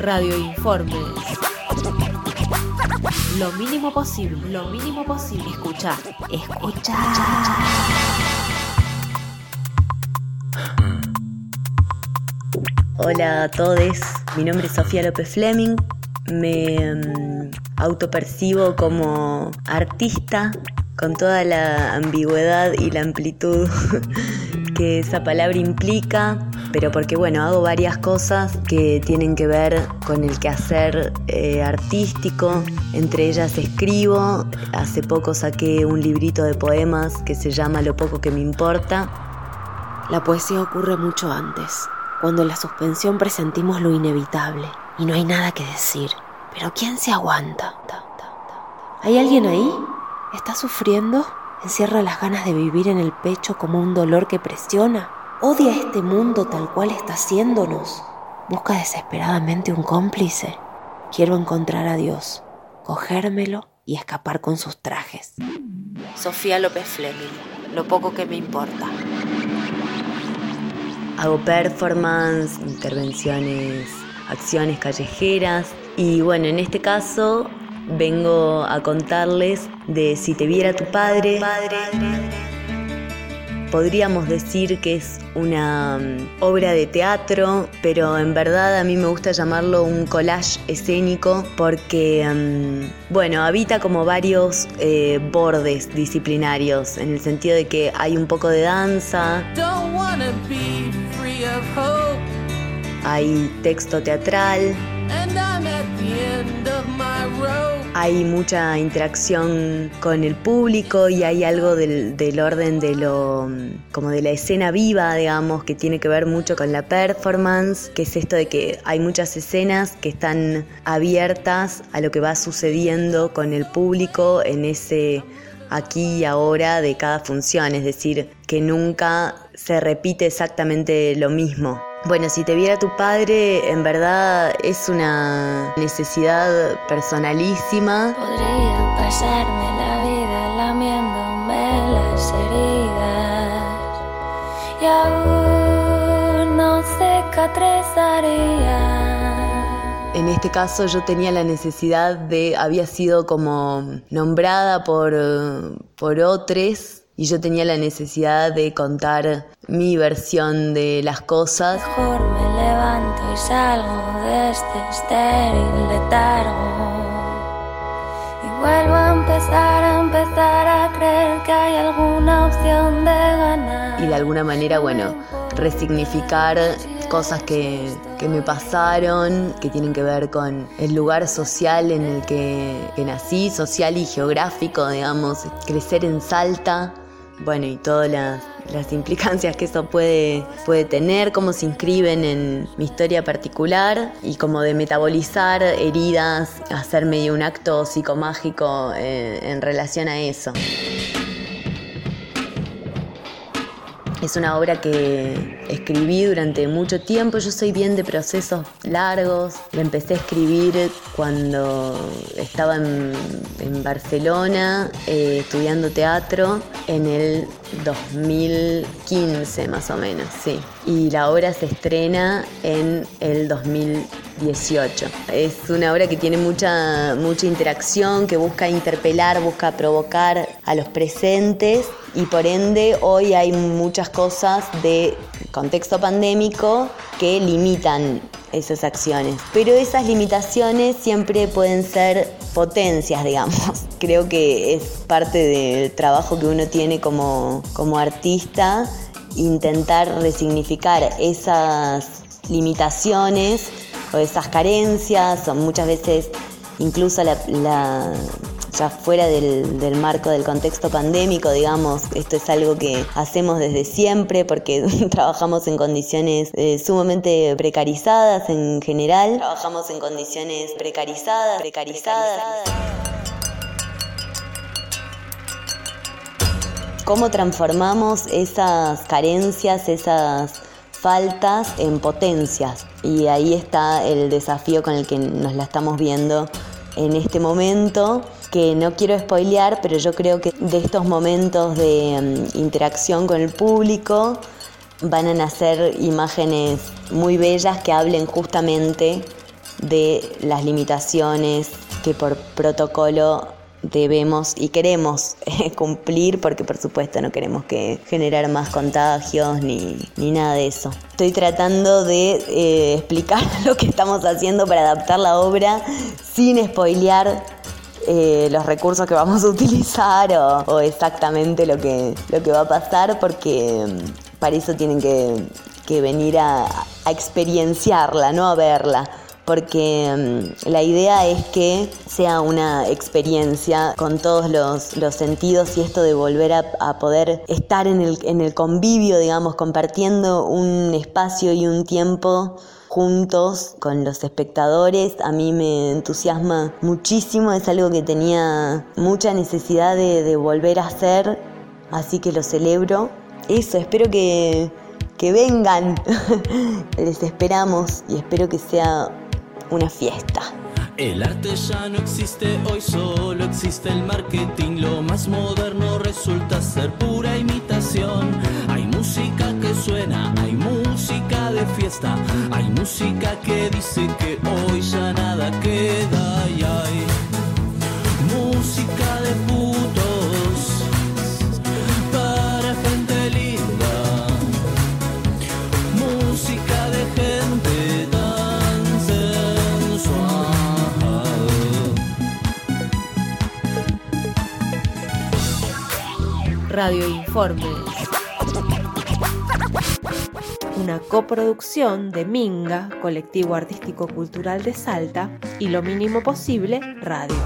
Radio Informes. Lo mínimo posible, lo mínimo posible. Escuchar, escuchar. Hola a todos, mi nombre es Sofía López Fleming, me mm, autopercibo como artista con toda la ambigüedad y la amplitud que esa palabra implica, pero porque bueno, hago varias cosas que tienen que ver con el quehacer eh, artístico, entre ellas escribo, hace poco saqué un librito de poemas que se llama Lo poco que me importa. La poesía ocurre mucho antes, cuando en la suspensión presentimos lo inevitable y no hay nada que decir. Pero ¿quién se aguanta? ¿Hay alguien ahí? ¿Está sufriendo? ¿Encierra las ganas de vivir en el pecho como un dolor que presiona? ¿Odia este mundo tal cual está haciéndonos? ¿Busca desesperadamente un cómplice? Quiero encontrar a Dios, cogérmelo y escapar con sus trajes. Sofía López Fleming, lo poco que me importa. Hago performance, intervenciones, acciones callejeras y bueno, en este caso vengo a contarles de Si te viera tu padre. Podríamos decir que es una mm, obra de teatro, pero en verdad a mí me gusta llamarlo un collage escénico porque, mm, bueno, habita como varios eh, bordes disciplinarios, en el sentido de que hay un poco de danza, hay texto teatral, hay mucha interacción con el público y hay algo del, orden de lo como de la escena viva, digamos, que tiene que ver mucho con la performance, que es esto de que hay muchas escenas que están abiertas a lo que va sucediendo con el público en ese aquí y ahora de cada función, es decir, que nunca se repite exactamente lo mismo. Bueno, si te viera tu padre, en verdad es una necesidad personalísima. Podría pasarme la vida lamiéndome las heridas y aún no cicatrizaría. En este caso yo tenía la necesidad de, había sido como nombrada por, por otros y yo tenía la necesidad de contar mi versión de las cosas. Mejor me levanto y salgo de este estéril letargo. Y vuelvo a empezar, a empezar a creer que hay alguna opción de ganar. Y de alguna manera, bueno, resignificar cosas que, que, me pasaron, que tienen que ver con el lugar social en el que, que nací, social y geográfico, digamos, crecer en Salta, bueno, y todas las, implicancias que eso puede, puede tener, cómo se inscriben en mi historia particular y como de metabolizar heridas, hacer medio un acto psicomágico eh, en relación a eso. Es una obra que escribí durante mucho tiempo. Yo soy bien de procesos largos. La empecé a escribir cuando estaba en, Barcelona eh, estudiando teatro en el 2015 más o menos, sí. Y la obra se estrena en el 2018. Es una obra que tiene mucha, mucha interacción, que busca interpelar, busca provocar a los presentes y por ende hoy hay muchas cosas de contexto pandémico que limitan esas acciones. Pero esas limitaciones siempre pueden ser potencias, digamos. Creo que es parte del trabajo que uno tiene como, como artista, intentar resignificar esas limitaciones o esas carencias, o muchas veces incluso la ya fuera del, marco del contexto pandémico, digamos, esto es algo que hacemos desde siempre porque trabajamos en condiciones eh, sumamente precarizadas en general. Trabajamos en condiciones precarizadas, precarizadas. ¿Cómo transformamos esas carencias, esas faltas en potencias? Y ahí está el desafío con el que nos la estamos viendo en este momento que no quiero spoilear, pero yo creo que de estos momentos de mm, interacción con el público van a nacer imágenes muy bellas que hablen justamente de las limitaciones que por protocolo debemos y queremos eh, cumplir porque por supuesto no queremos que generar más contagios ni, nada de eso. Estoy tratando de eh, explicar lo que estamos haciendo para adaptar la obra sin spoilear eh, los recursos que vamos a utilizar o, exactamente lo que, lo que va a pasar porque mm, para eso tienen que, venir a, a experienciarla, no a verla porque mm, la idea es que sea una experiencia con todos los, sentidos y esto de volver a, poder estar en el, en el convivio, digamos, compartiendo un espacio y un tiempo juntos con los espectadores. A mí me entusiasma muchísimo, es algo que tenía mucha necesidad de, de volver a hacer, así que lo celebro. Eso, espero que, que vengan. Les esperamos y espero que sea una fiesta. El arte ya no existe, hoy solo existe el marketing. Lo más moderno resulta ser pura imitación. Hay música que suena, hay música de fiesta, hay música que dice que hoy ya nada queda y hay Radio Informes. Una coproducción de Minga, Colectivo Artístico Cultural de Salta, y Lo Mínimo Posible, Radio.